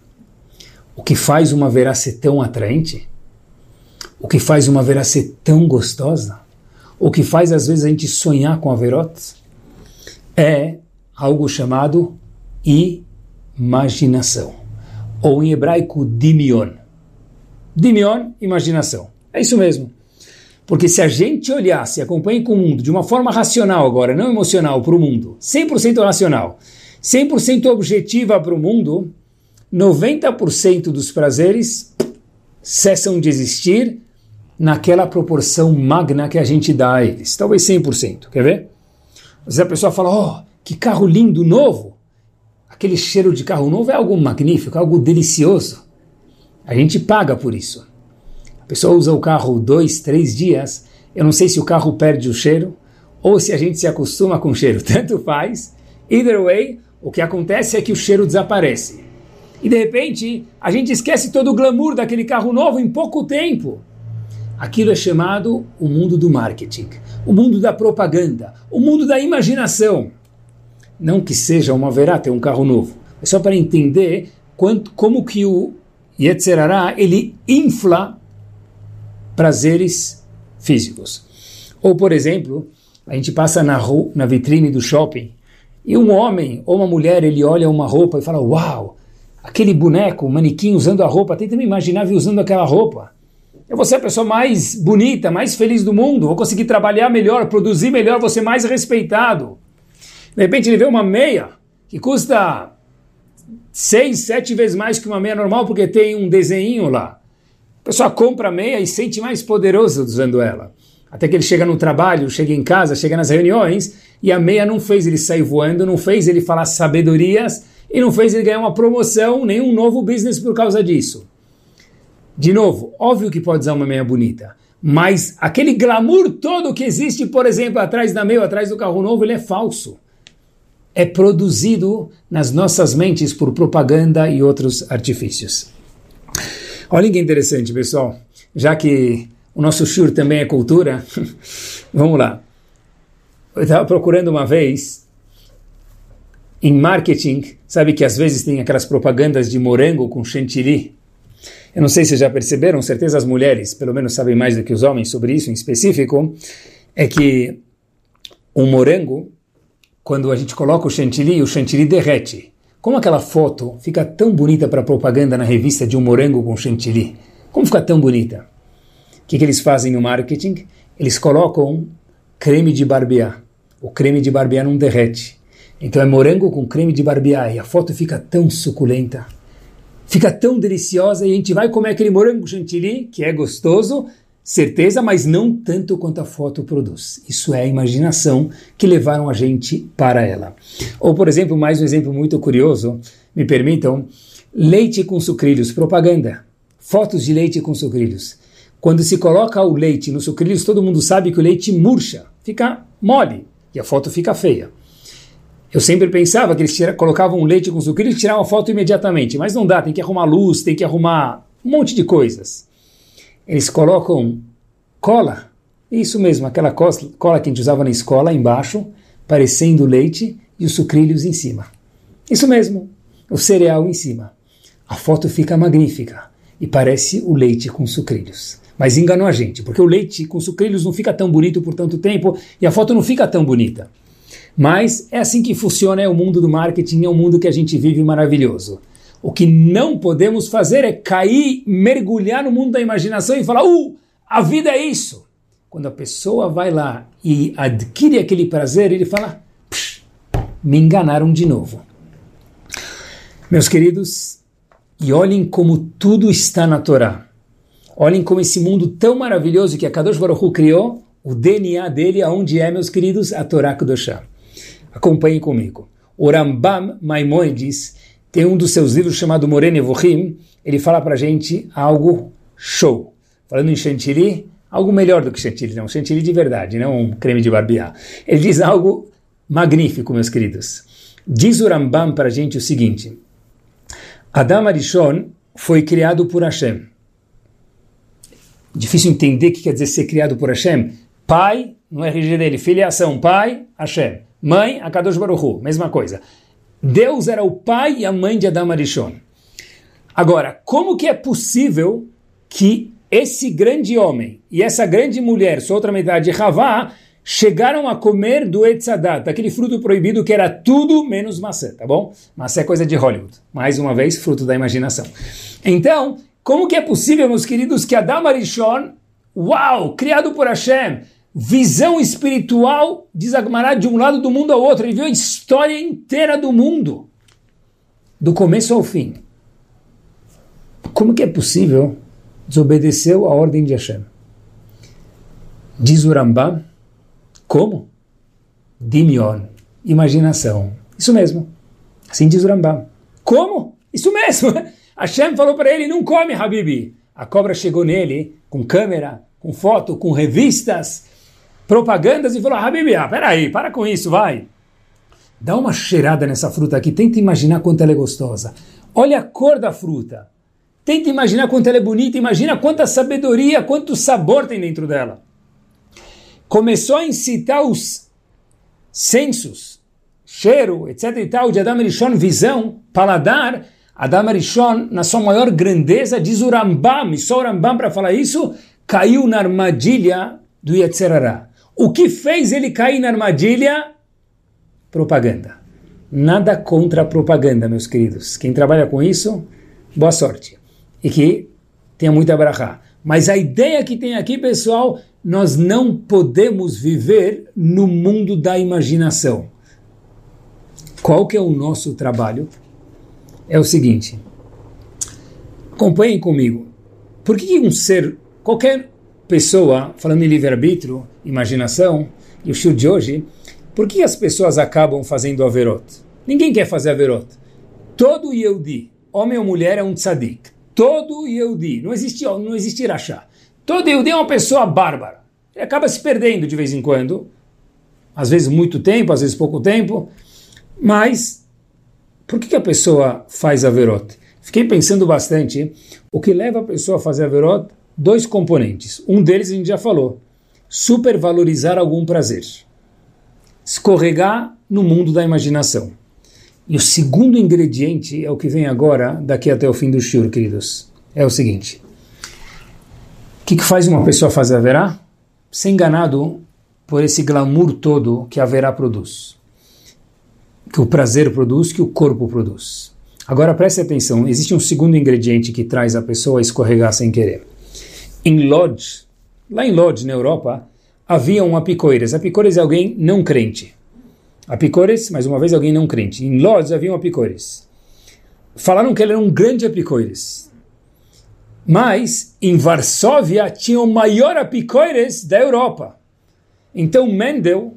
o que faz uma verá ser tão atraente o que faz uma verá ser tão gostosa, o que faz às vezes a gente sonhar com a verot, é algo chamado imaginação, ou em hebraico dimion. Dimion, imaginação. É isso mesmo. Porque se a gente olhasse acompanhe com o mundo de uma forma racional agora, não emocional para o mundo, 100% racional, 100% objetiva para o mundo, 90% dos prazeres cessam de existir naquela proporção magna que a gente dá a eles. Talvez 100%. Quer ver? Às vezes a pessoa fala, oh, que carro lindo, novo. Aquele cheiro de carro novo é algo magnífico, algo delicioso. A gente paga por isso. A pessoa usa o carro dois, três dias. Eu não sei se o carro perde o cheiro ou se a gente se acostuma com o cheiro. Tanto faz. Either way, o que acontece é que o cheiro desaparece. E de repente, a gente esquece todo o glamour daquele carro novo em pouco tempo. Aquilo é chamado o mundo do marketing, o mundo da propaganda, o mundo da imaginação. Não que seja uma verá ter um carro novo, é só para entender quanto, como que o Yetzerará ele infla prazeres físicos. Ou, por exemplo, a gente passa na, rua, na vitrine do shopping e um homem ou uma mulher ele olha uma roupa e fala: Uau, aquele boneco, manequim usando a roupa, tenta me imaginar usando aquela roupa. Eu vou ser a pessoa mais bonita, mais feliz do mundo, vou conseguir trabalhar melhor, produzir melhor, vou ser mais respeitado. De repente ele vê uma meia que custa seis, sete vezes mais que uma meia normal porque tem um desenho lá. A pessoa compra a meia e sente mais poderoso usando ela. Até que ele chega no trabalho, chega em casa, chega nas reuniões e a meia não fez ele sair voando, não fez ele falar sabedorias e não fez ele ganhar uma promoção, nem um novo business por causa disso. De novo, óbvio que pode usar uma meia bonita, mas aquele glamour todo que existe, por exemplo, atrás da meia, atrás do carro novo, ele é falso. É produzido nas nossas mentes por propaganda e outros artifícios. Olha que interessante, pessoal. Já que o nosso shur também é cultura, vamos lá. Eu estava procurando uma vez em marketing, sabe que às vezes tem aquelas propagandas de morango com chantilly. Eu não sei se já perceberam, certeza as mulheres, pelo menos sabem mais do que os homens sobre isso em específico, é que um morango, quando a gente coloca o chantilly, o chantilly derrete. Como aquela foto fica tão bonita para propaganda na revista de um morango com chantilly? Como fica tão bonita? O que, que eles fazem no marketing? Eles colocam creme de barbear. O creme de barbear não derrete. Então é morango com creme de barbear e a foto fica tão suculenta fica tão deliciosa e a gente vai comer aquele morango chantilly, que é gostoso, certeza, mas não tanto quanto a foto produz. Isso é a imaginação que levaram a gente para ela. Ou, por exemplo, mais um exemplo muito curioso, me permitam, leite com sucrilhos, propaganda. Fotos de leite com sucrilhos. Quando se coloca o leite nos sucrilhos, todo mundo sabe que o leite murcha, fica mole e a foto fica feia. Eu sempre pensava que eles tira, colocavam leite com sucrilhos e tiravam a foto imediatamente, mas não dá, tem que arrumar luz, tem que arrumar um monte de coisas. Eles colocam cola, isso mesmo, aquela cola que a gente usava na escola embaixo, parecendo leite e os sucrilhos em cima. Isso mesmo, o cereal em cima. A foto fica magnífica e parece o leite com sucrilhos. Mas enganou a gente, porque o leite com sucrilhos não fica tão bonito por tanto tempo e a foto não fica tão bonita. Mas é assim que funciona é o mundo do marketing, é um mundo que a gente vive maravilhoso. O que não podemos fazer é cair, mergulhar no mundo da imaginação e falar, uh, a vida é isso. Quando a pessoa vai lá e adquire aquele prazer, ele fala, me enganaram de novo. Meus queridos, e olhem como tudo está na Torá. Olhem como esse mundo tão maravilhoso que a Kadosh Baruch Hu criou, o DNA dele, aonde é, meus queridos, a Torá Kedoshá. Acompanhem comigo. O Rambam Maimonides tem um dos seus livros chamado Morene Vohim. Ele fala para gente algo show. Falando em chantilly, algo melhor do que chantilly, não. Chantilly de verdade, não um creme de barbear. Ele diz algo magnífico, meus queridos. Diz o Rambam para a gente o seguinte. Adam Arishon foi criado por Hashem. Difícil entender o que quer dizer ser criado por Hashem. Pai, no RG dele, filiação, pai, Hashem. Mãe, a Kadosh Baruchu, mesma coisa. Deus era o pai e a mãe de Adam Arishon. Agora, como que é possível que esse grande homem e essa grande mulher, sua outra metade, Havá, chegaram a comer do Etzadat, aquele fruto proibido que era tudo menos maçã, tá bom? Maçã é coisa de Hollywood. Mais uma vez, fruto da imaginação. Então, como que é possível, meus queridos, que Adam Arishon, uau, criado por Hashem, visão espiritual, diz Agmará, de um lado do mundo ao outro, ele viu a história inteira do mundo, do começo ao fim. Como que é possível desobedeceu a ordem de Hashem? Diz o Rambam, como? Dimion, imaginação. Isso mesmo. Assim diz o Rambam. Como? Isso mesmo. Hashem falou para ele, não come, Habibi. A cobra chegou nele com câmera, com foto, com revistas, propagandas e falou, Habibi, ah, peraí, para com isso, vai. Dá uma cheirada nessa fruta aqui, tenta imaginar quanto ela é gostosa. Olha a cor da fruta. Tenta imaginar quanto ela é bonita, imagina quanta sabedoria, quanto sabor tem dentro dela começou a incitar os sensos, cheiro, etc e tal, de Adam Rishon, visão, paladar, Adam Rishon, na sua maior grandeza, diz o Rambam, e só o Rambam para falar isso, caiu na armadilha do Yetzerará. O que fez ele cair na armadilha? Propaganda. Nada contra a propaganda, meus queridos. Quem trabalha com isso, boa sorte. E que tenha muita brachá. Mas a ideia que tem aqui, pessoal, nós não podemos viver no mundo da imaginação. Qual que é o nosso trabalho? É o seguinte, acompanhem comigo. Por que um ser, qualquer pessoa, falando em livre-arbítrio, imaginação, e o show de hoje, por que as pessoas acabam fazendo averot? Ninguém quer fazer averot. Todo Yehudi, homem ou mulher, é um tzadik. Todo Yehudi, não existe, não existe rachá. Todo Yehudi é uma pessoa bárbara. Ele acaba se perdendo de vez em quando. Às vezes muito tempo, às vezes pouco tempo. Mas, por que, que a pessoa faz Averot? Fiquei pensando bastante. O que leva a pessoa a fazer Averot? Dois componentes. Um deles a gente já falou. Supervalorizar algum prazer. Escorregar no mundo da imaginação. E o segundo ingrediente é o que vem agora, daqui até o fim do shur, queridos. É o seguinte. O que, que faz uma pessoa fazer haverá? Ser enganado por esse glamour todo que haverá produz. Que o prazer produz, que o corpo produz. Agora preste atenção, existe um segundo ingrediente que traz a pessoa a escorregar sem querer. Em Lodz, lá em Lodz, na Europa, havia um apicoires. Apicoires é alguém não crente. Apicoires, mais uma vez, alguém não crente. Em Lodz havia um apicoires. Falaram que ele era um grande apicoires. Mas em Varsóvia tinha o maior apicoires da Europa. Então Mendel,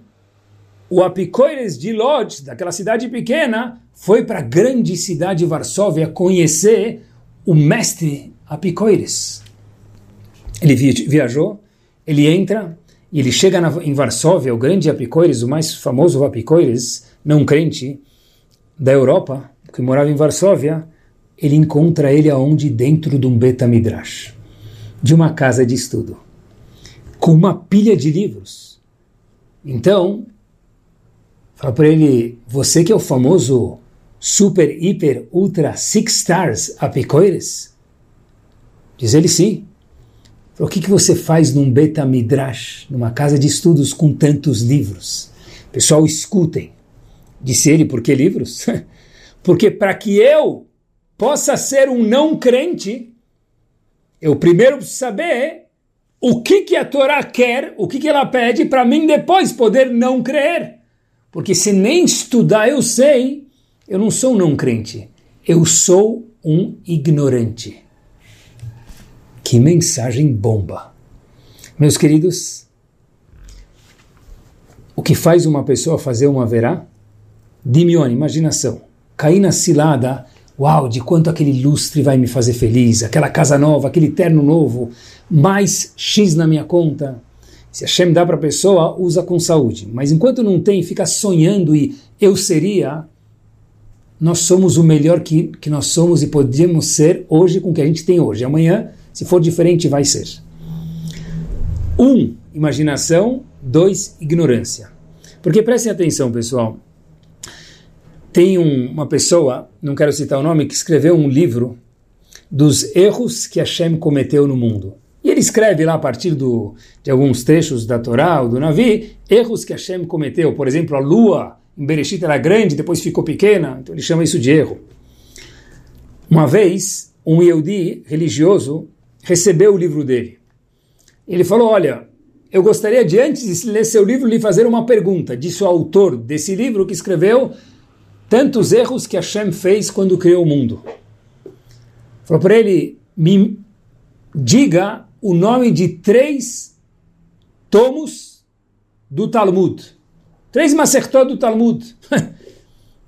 o apicoires de Lodz, daquela cidade pequena, foi para a grande cidade de Varsóvia conhecer o mestre apicoires. Ele viajou, ele entra e ele chega na, em Varsóvia, o grande apicoires, o mais famoso apicoires, não crente, da Europa, que morava em Varsóvia, ele encontra ele aonde? Dentro de um Betamidrash, de uma casa de estudo, com uma pilha de livros. Então, fala para ele, você que é o famoso super, hiper, ultra, six stars apicoires? Diz ele sim. O que, que você faz num Betamidrash, numa casa de estudos com tantos livros? Pessoal, escutem. Disse ele, por que livros? Porque para que eu possa ser um não crente, eu primeiro preciso saber o que, que a Torá quer, o que, que ela pede, para mim depois poder não crer. Porque se nem estudar eu sei, eu não sou um não crente, eu sou um ignorante. Que mensagem bomba! Meus queridos, o que faz uma pessoa fazer uma verá? Dimione, imaginação. Cair na cilada Uau, de quanto aquele lustre vai me fazer feliz, aquela casa nova, aquele terno novo, mais X na minha conta. Se a Shem dá para a pessoa, usa com saúde. Mas enquanto não tem, fica sonhando e eu seria, nós somos o melhor que, que nós somos e podemos ser hoje com o que a gente tem hoje. Amanhã, se for diferente, vai ser. Um, imaginação. Dois, ignorância. Porque prestem atenção, pessoal. Tem um, uma pessoa, não quero citar o nome, que escreveu um livro dos erros que Hashem cometeu no mundo. E ele escreve lá a partir do, de alguns trechos da Torá ou do Navi, erros que Hashem cometeu. Por exemplo, a lua em Bereshit era grande, depois ficou pequena, então ele chama isso de erro. Uma vez, um Yehudi religioso recebeu o livro dele. Ele falou, olha, eu gostaria de, antes de ler seu livro, lhe fazer uma pergunta. Disse o autor desse livro que escreveu tantos erros que Hashem fez quando criou o mundo. Falou para ele, me diga o nome de três tomos do Talmud. Três Masertot do Talmud.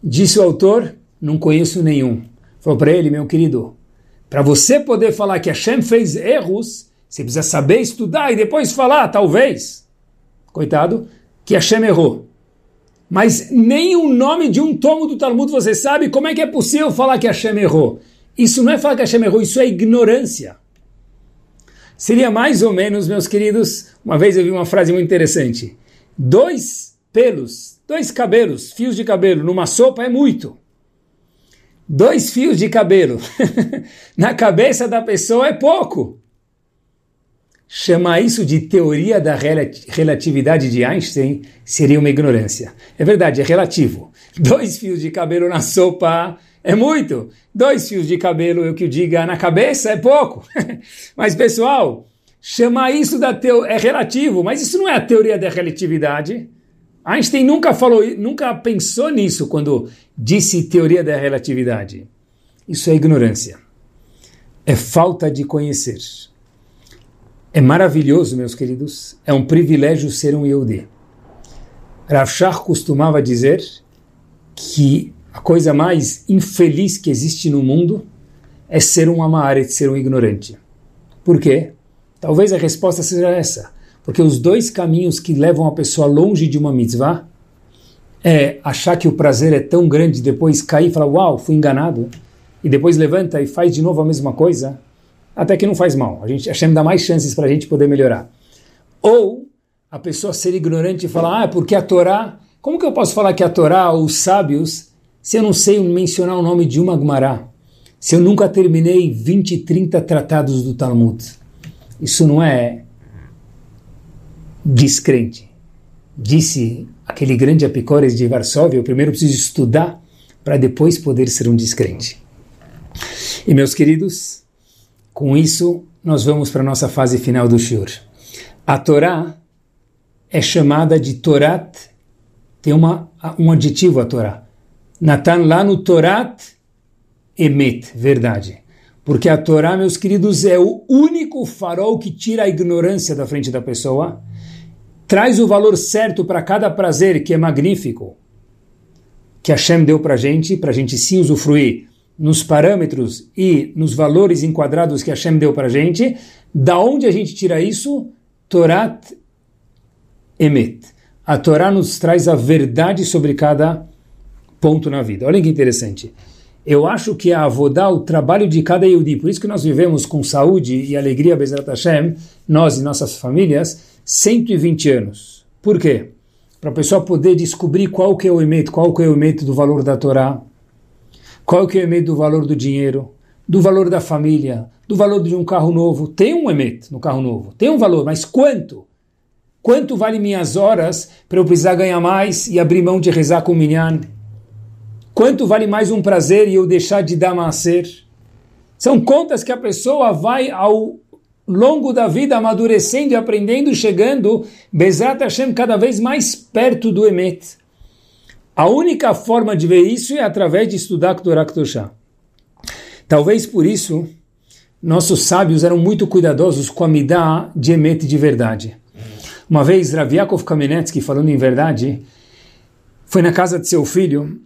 Disse o autor, não conheço nenhum. Falou para ele, meu querido, para você poder falar que Hashem fez erros, você precisa saber estudar e depois falar, talvez, coitado, que Hashem errou. Mas nem o nome de um tomo do Talmud você sabe, como é que é possível falar que Hashem errou? Isso não é falar que Hashem errou, isso é ignorância. Seria mais ou menos, meus queridos, uma vez eu vi uma frase muito interessante. Dois pelos, dois cabelos, fios de cabelo numa sopa é muito. Dois fios de cabelo na cabeça da pessoa é pouco. Chamar isso de teoria da relatividade de Einstein seria uma ignorância. É verdade, é relativo. Dois fios de cabelo na sopa é muito. Dois fios de cabelo, eu que diga, na cabeça é pouco. mas, pessoal, chamar isso da teo... é relativo, mas isso não é a teoria da relatividade. Einstein nunca falou, nunca pensou nisso quando disse teoria da relatividade. Isso é ignorância. É falta de conhecer. É maravilhoso, meus queridos, é um privilégio ser um Yehudi. Rav Shach costumava dizer que a coisa mais infeliz que existe no mundo é ser um amaret, ser um ignorante. Por quê? Talvez a resposta seja essa. Porque os dois caminhos que levam a pessoa longe de uma mitzvah é achar que o prazer é tão grande, depois cair e falar, uau, fui enganado, e depois levanta e faz de novo a mesma coisa, até que não faz mal. A gente, Hashem dá mais chances para a gente poder melhorar. Ou a pessoa ser ignorante e falar, ah, porque a Torá, como que eu posso falar que a Torá, os sábios, se eu não sei mencionar o nome de uma Gemara? Se eu nunca terminei 20, 30 tratados do Talmud? Isso não é descrente. Disse aquele grande Apicores de Varsóvia, eu primeiro preciso estudar para depois poder ser um descrente. E meus queridos, com isso, nós vamos para a nossa fase final do Shur. A Torá é chamada de Torat, tem uma, um adjetivo a Torá. Natan lá no Torat Emet, verdade. Porque a Torá, meus queridos, é o único farol que tira a ignorância da frente da pessoa, traz o valor certo para cada prazer que é magnífico, que Hashem deu para a gente, para a gente sim usufruir nos parâmetros e nos valores enquadrados que Hashem deu para a gente, da onde a gente tira isso? Torat Emet. A Torá nos traz a verdade sobre cada ponto na vida. Olha que interessante. Eu acho que a Avodá, o trabalho de cada Yehudi, por isso que nós vivemos com saúde e alegria, Bezrat Hashem, nós e nossas famílias, 120 anos. Por quê? Para a pessoa poder descobrir qual que é o Emet, qual que é o Emet do valor da Torá, qual que é o emet do valor do dinheiro, do valor da família, do valor de um carro novo? Tem um emet no carro novo, tem um valor, mas quanto? Quanto vale minhas horas para eu precisar ganhar mais e abrir mão de rezar com o minyan? Quanto vale mais um prazer e eu deixar de dar macer? São contas que a pessoa vai ao longo da vida amadurecendo e aprendendo, chegando, Bezat Hashem, cada vez mais perto do Emet. A única forma de ver isso é através de estudar Torah Kedoshá. Talvez por isso nossos sábios eram muito cuidadosos com a midá de emet de verdade. Uma vez Rav Yaakov Kamenetsky, falando em verdade, foi na casa de seu filho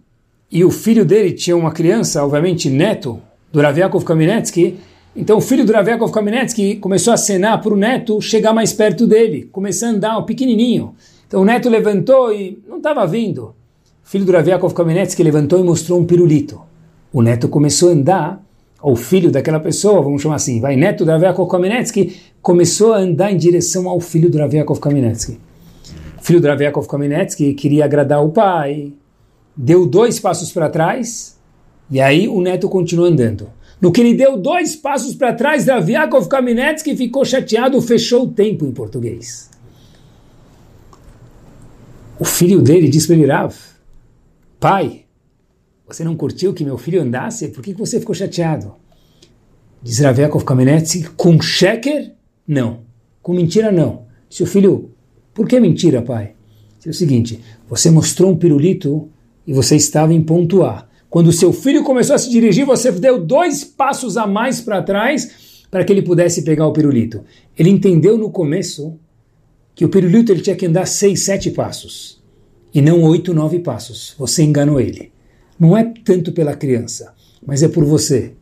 e o filho dele tinha uma criança, obviamente neto do Rav Yaakov Kamenetsky, então o filho do Rav Yaakov Kamenetsky começou a acenar para o neto chegar mais perto dele, começou a andar, um pequenininho. Então o neto levantou e não estava vindo filho do Rav Yaakov Kamenetsky levantou e mostrou um pirulito. O neto começou a andar, ou filho daquela pessoa, vamos chamar assim, vai, neto do Rav Yaakov Kamenetsky, começou a andar em direção ao filho do Rav Yaakov Kamenetsky. O filho do Rav Yaakov Kamenetsky queria agradar o pai, deu dois passos para trás, e aí o neto continuou andando. No que ele deu dois passos para trás, Rav Yaakov Kamenetsky ficou chateado, fechou o tempo em português. O filho dele disse para ele, Rav, pai, você não curtiu que meu filho andasse? Por que você ficou chateado? Diz Rav Yaakov Kamenetsky, com sheker? Não. Com mentira, não. Seu filho, por que mentira, pai? É o seguinte, você mostrou um pirulito e você estava em ponto A. Quando seu filho começou a se dirigir, você deu dois passos a mais para trás para que ele pudesse pegar o pirulito. Ele entendeu no começo que o pirulito ele tinha que andar seis, sete passos e não oito, nove passos. Você enganou ele. Não é tanto pela criança, mas é por você.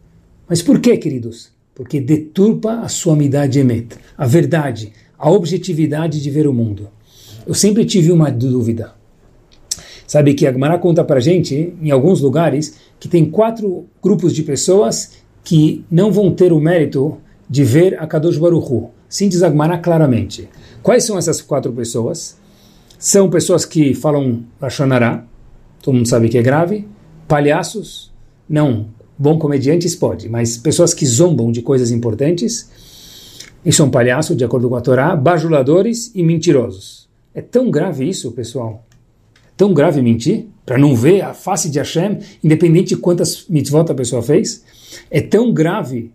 Mas por que, queridos? Porque deturpa a sua amidade emet, a verdade, a objetividade de ver o mundo. Eu sempre tive uma dúvida. Sabe que a Gemara conta para gente, em alguns lugares, que tem quatro grupos de pessoas que não vão ter o mérito de ver a Kadosh Hu. Sim, diz a Gemara claramente. Quais são essas quatro pessoas? São pessoas que falam Lashonará, todo mundo sabe que é grave, palhaços, não, bom comediantes pode, mas pessoas que zombam de coisas importantes, e são palhaços, de acordo com a Torá, bajuladores e mentirosos. É tão grave isso, pessoal tão grave mentir, para não ver a face de Hashem, independente de quantas mitzvot a pessoa fez? É tão grave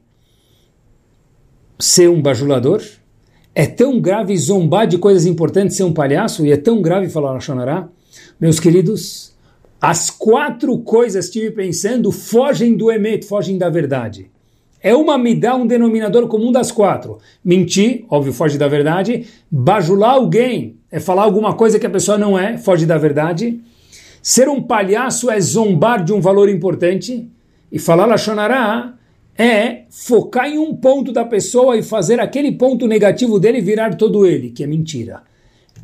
ser um bajulador? É tão grave zombar de coisas importantes, ser um palhaço? E é tão grave falar Lashonará? Meus queridos, as quatro coisas, estive pensando, fogem do emet, fogem da verdade. É uma me dá um denominador comum das quatro. Mentir, óbvio, foge da verdade. Bajular alguém, é falar alguma coisa que a pessoa não é, foge da verdade. Ser um palhaço é zombar de um valor importante. E falar Lashonará é focar em um ponto da pessoa e fazer aquele ponto negativo dele virar todo ele, que é mentira.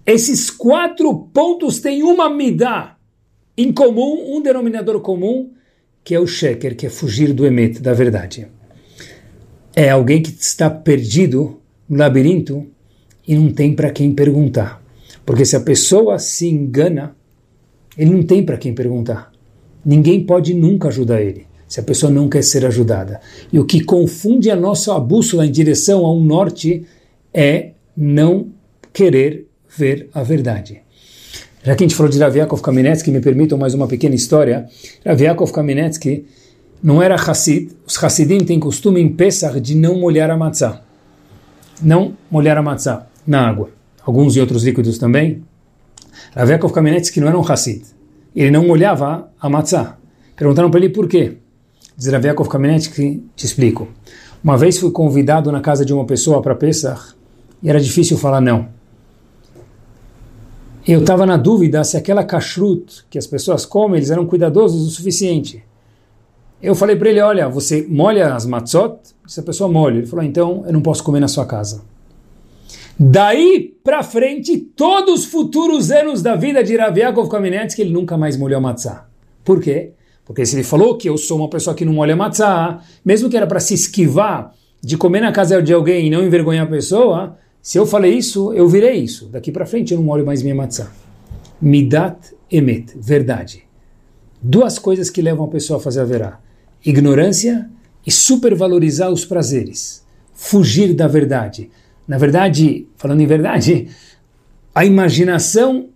Esses quatro pontos têm uma midá em comum, um denominador comum, que é o sheker, que é fugir do emet, da verdade. É alguém que está perdido no labirinto e não tem para quem perguntar. Porque se a pessoa se engana, ele não tem para quem perguntar. Ninguém pode nunca ajudar ele, se a pessoa não quer ser ajudada. E o que confunde a nossa bússola em direção a um norte é não querer ver a verdade. Já que a gente falou de Rav Yaakov Kamenetsky, me permitam mais uma pequena história. Rav Yaakov Kamenetsky não era Hassid. Os Hassidim têm costume em Pesach de não molhar a matzá. Não molhar a matzá na água alguns e outros líquidos também. Rav Kamenetsky não era um Hassid. Ele não molhava a matzá. Perguntaram para ele por quê. Diz Rav Kamenetsky, te explico. Uma vez fui convidado na casa de uma pessoa para Pesach e era difícil falar não. Eu estava na dúvida se aquela kashrut que as pessoas comem, eles eram cuidadosos o suficiente. Eu falei para ele, olha, você molha as matzot? Se a pessoa molha. Ele falou, então eu não posso comer na sua casa. Daí para frente, todos os futuros anos da vida de Rav Yaakov Kamenetsky, ele nunca mais molhou matzá. Por quê? Porque se ele falou que eu sou uma pessoa que não molha matzá, mesmo que era para se esquivar de comer na casa de alguém e não envergonhar a pessoa, se eu falei isso, eu virei isso. Daqui para frente eu não molho mais minha matzá. Midat emet, verdade. Duas coisas que levam a pessoa a fazer a verá. Ignorância e supervalorizar os prazeres. Fugir da verdade na verdade, falando em verdade, a imaginação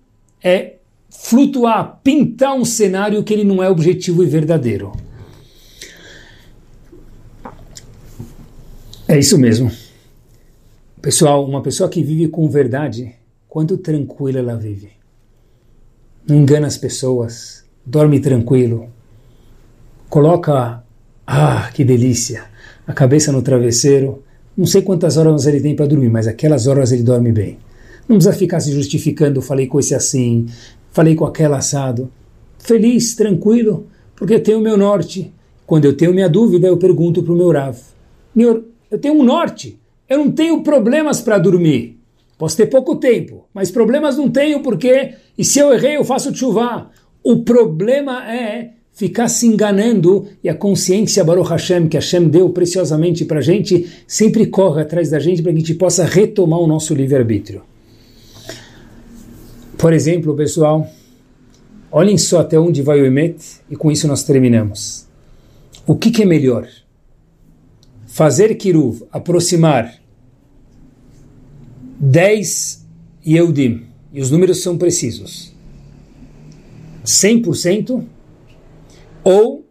é flutuar, pintar um cenário que ele não é objetivo e verdadeiro. É isso mesmo. Pessoal, uma pessoa que vive com verdade, quanto tranquila ela vive. Não engana as pessoas, dorme tranquilo, coloca, ah, que delícia, a cabeça no travesseiro não sei quantas horas ele tem para dormir, mas aquelas horas ele dorme bem. Não precisa ficar se justificando, falei com esse assim, falei com aquele assado. Feliz, tranquilo, porque eu tenho o meu norte. Quando eu tenho minha dúvida, eu pergunto para o meu Rav. Meu, eu tenho um norte, eu não tenho problemas para dormir. Posso ter pouco tempo, mas problemas não tenho porque, e se eu errei, eu faço chuva. O problema é ficar se enganando e a consciência Baruch Hashem, que Hashem deu preciosamente para a gente, sempre corre atrás da gente para que a gente possa retomar o nosso livre-arbítrio. Por exemplo, pessoal, olhem só até onde vai o Emet e com isso nós terminamos. O que, que é melhor? fazer kiruv, aproximar 10 Yehudim, e os números são precisos, 100% ou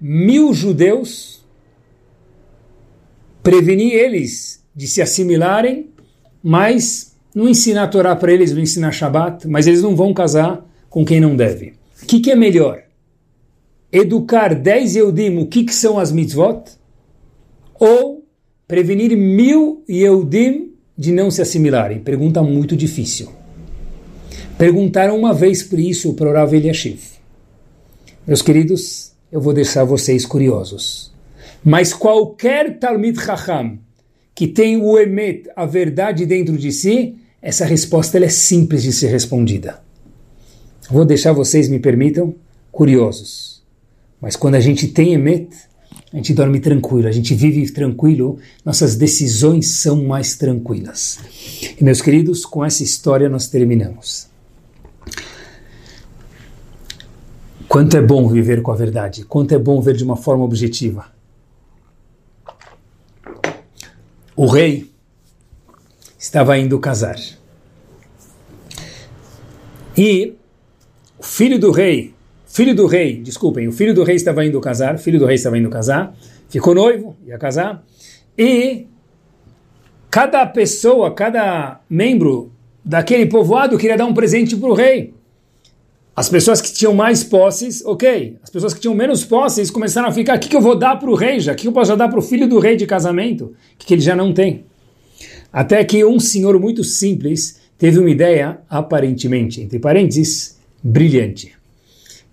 mil judeus, prevenir eles de se assimilarem, mas não ensinar a Torá para eles, não ensinar Shabat, mas eles não vão casar com quem não deve. O que, que é melhor? Educar 10 Yehudim o que, que são as mitzvot? Ou prevenir mil Yehudim de não se assimilarem? Pergunta muito difícil. Perguntaram uma vez por isso para Rav Eliashiv. Meus queridos, eu vou deixar vocês curiosos. Mas qualquer Talmid Chacham que tem o Emet, a verdade dentro de si, essa resposta é simples de ser respondida. Vou deixar vocês, me permitam, curiosos. Mas quando a gente tem Emet, a gente dorme tranquilo, a gente vive tranquilo, nossas decisões são mais tranquilas. E meus queridos, com essa história nós terminamos. Quanto é bom viver com a verdade, quanto é bom ver de uma forma objetiva. O rei estava indo casar. E o filho do rei, filho do rei, desculpem, o filho do rei estava indo casar, filho do rei estava indo casar, ficou noivo, ia casar, e cada pessoa, cada membro daquele povoado queria dar um presente para o rei. As pessoas que tinham mais posses, ok. As pessoas que tinham menos posses começaram a ficar: o que, que eu vou dar para o rei já? O que eu posso dar para o filho do rei de casamento? Que, que ele já não tem? Até que um senhor muito simples teve uma ideia, aparentemente, entre parênteses, brilhante.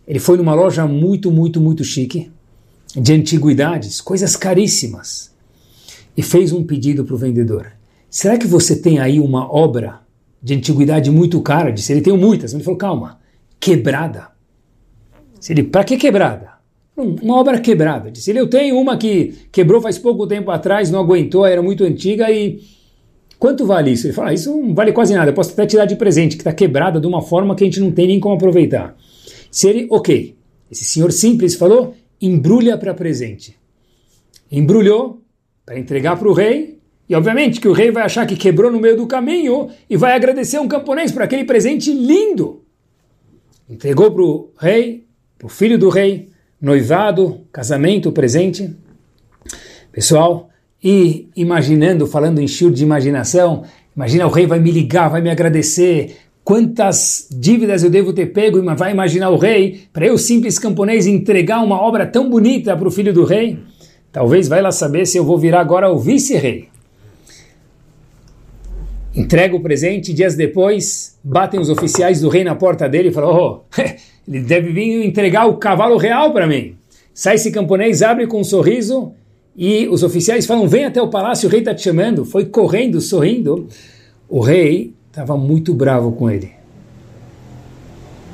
Ele foi numa loja muito, muito, muito chique, de antiguidades, coisas caríssimas, e fez um pedido para o vendedor. Será que você tem aí uma obra de antiguidade muito cara? Disse, ele tem muitas. Ele falou, calma quebrada. Se ele, para que quebrada? Uma obra quebrada. Disse ele, eu tenho uma que quebrou faz pouco tempo atrás, não aguentou, era muito antiga e quanto vale isso? Ele fala, ah, isso não vale quase nada, eu posso até te dar de presente, que está quebrada de uma forma que a gente não tem nem como aproveitar. Se ele, ok, esse senhor simples falou, embrulha para presente. Embrulhou para entregar para o rei, e obviamente que o rei vai achar que quebrou no meio do caminho e vai agradecer um camponês por aquele presente lindo entregou para o rei, para o filho do rei, noivado, casamento, presente. Pessoal, e imaginando, falando em shiur de imaginação, imagina o rei vai me ligar, vai me agradecer, quantas dívidas eu devo ter pego, vai imaginar o rei, para eu, simples camponês, entregar uma obra tão bonita para o filho do rei? Talvez vai lá saber se eu vou virar agora o vice-rei entrega o presente, dias depois, batem os oficiais do rei na porta dele e falam, oh, ele deve vir entregar o cavalo real para mim. Sai esse camponês, abre com um sorriso e os oficiais falam, vem até o palácio, o rei está te chamando. Foi correndo, sorrindo. O rei estava muito bravo com ele.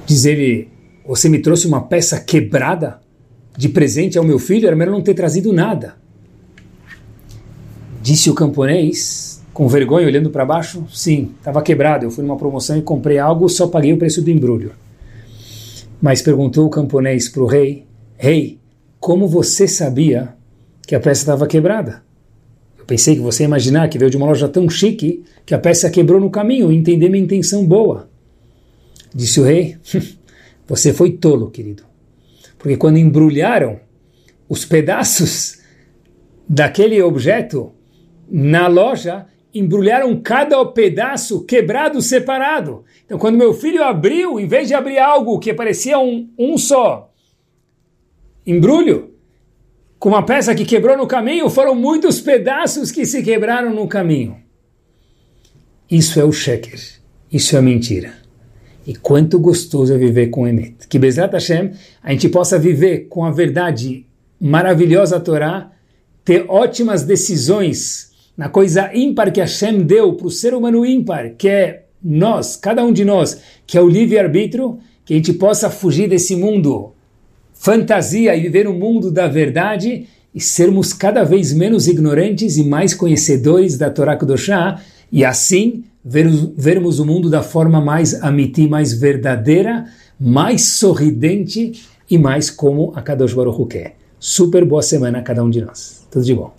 Diz ele, você me trouxe uma peça quebrada de presente ao meu filho, era melhor não ter trazido nada. Disse o camponês, com vergonha, olhando para baixo? Sim, estava quebrado. Eu fui numa promoção e comprei algo, só paguei o preço do embrulho. Mas perguntou o camponês para o rei: Rei, como você sabia que a peça estava quebrada? Eu pensei que você ia imaginar que veio de uma loja tão chique que a peça quebrou no caminho e entender minha intenção boa. Disse o rei: Você foi tolo, querido. Porque quando embrulharam os pedaços daquele objeto na loja, embrulharam cada pedaço quebrado separado. Então, quando meu filho abriu, em vez de abrir algo que parecia um, um só embrulho, com uma peça que quebrou no caminho, foram muitos pedaços que se quebraram no caminho. Isso é o sheker. Isso é a mentira. E quanto gostoso é viver com Emet. Que Bezrat Hashem, a gente possa viver com a verdade maravilhosa da Torá, ter ótimas decisões na coisa ímpar que Hashem deu para o ser humano ímpar, que é nós, cada um de nós, que é o livre-arbítrio, que a gente possa fugir desse mundo fantasia e viver o um mundo da verdade e sermos cada vez menos ignorantes e mais conhecedores da Torá Kudoshá e assim ver, vermos o mundo da forma mais amiti, mais verdadeira, mais sorridente e mais como a Kadosh Baruch Hu quer. Super boa semana a cada um de nós. Tudo de bom.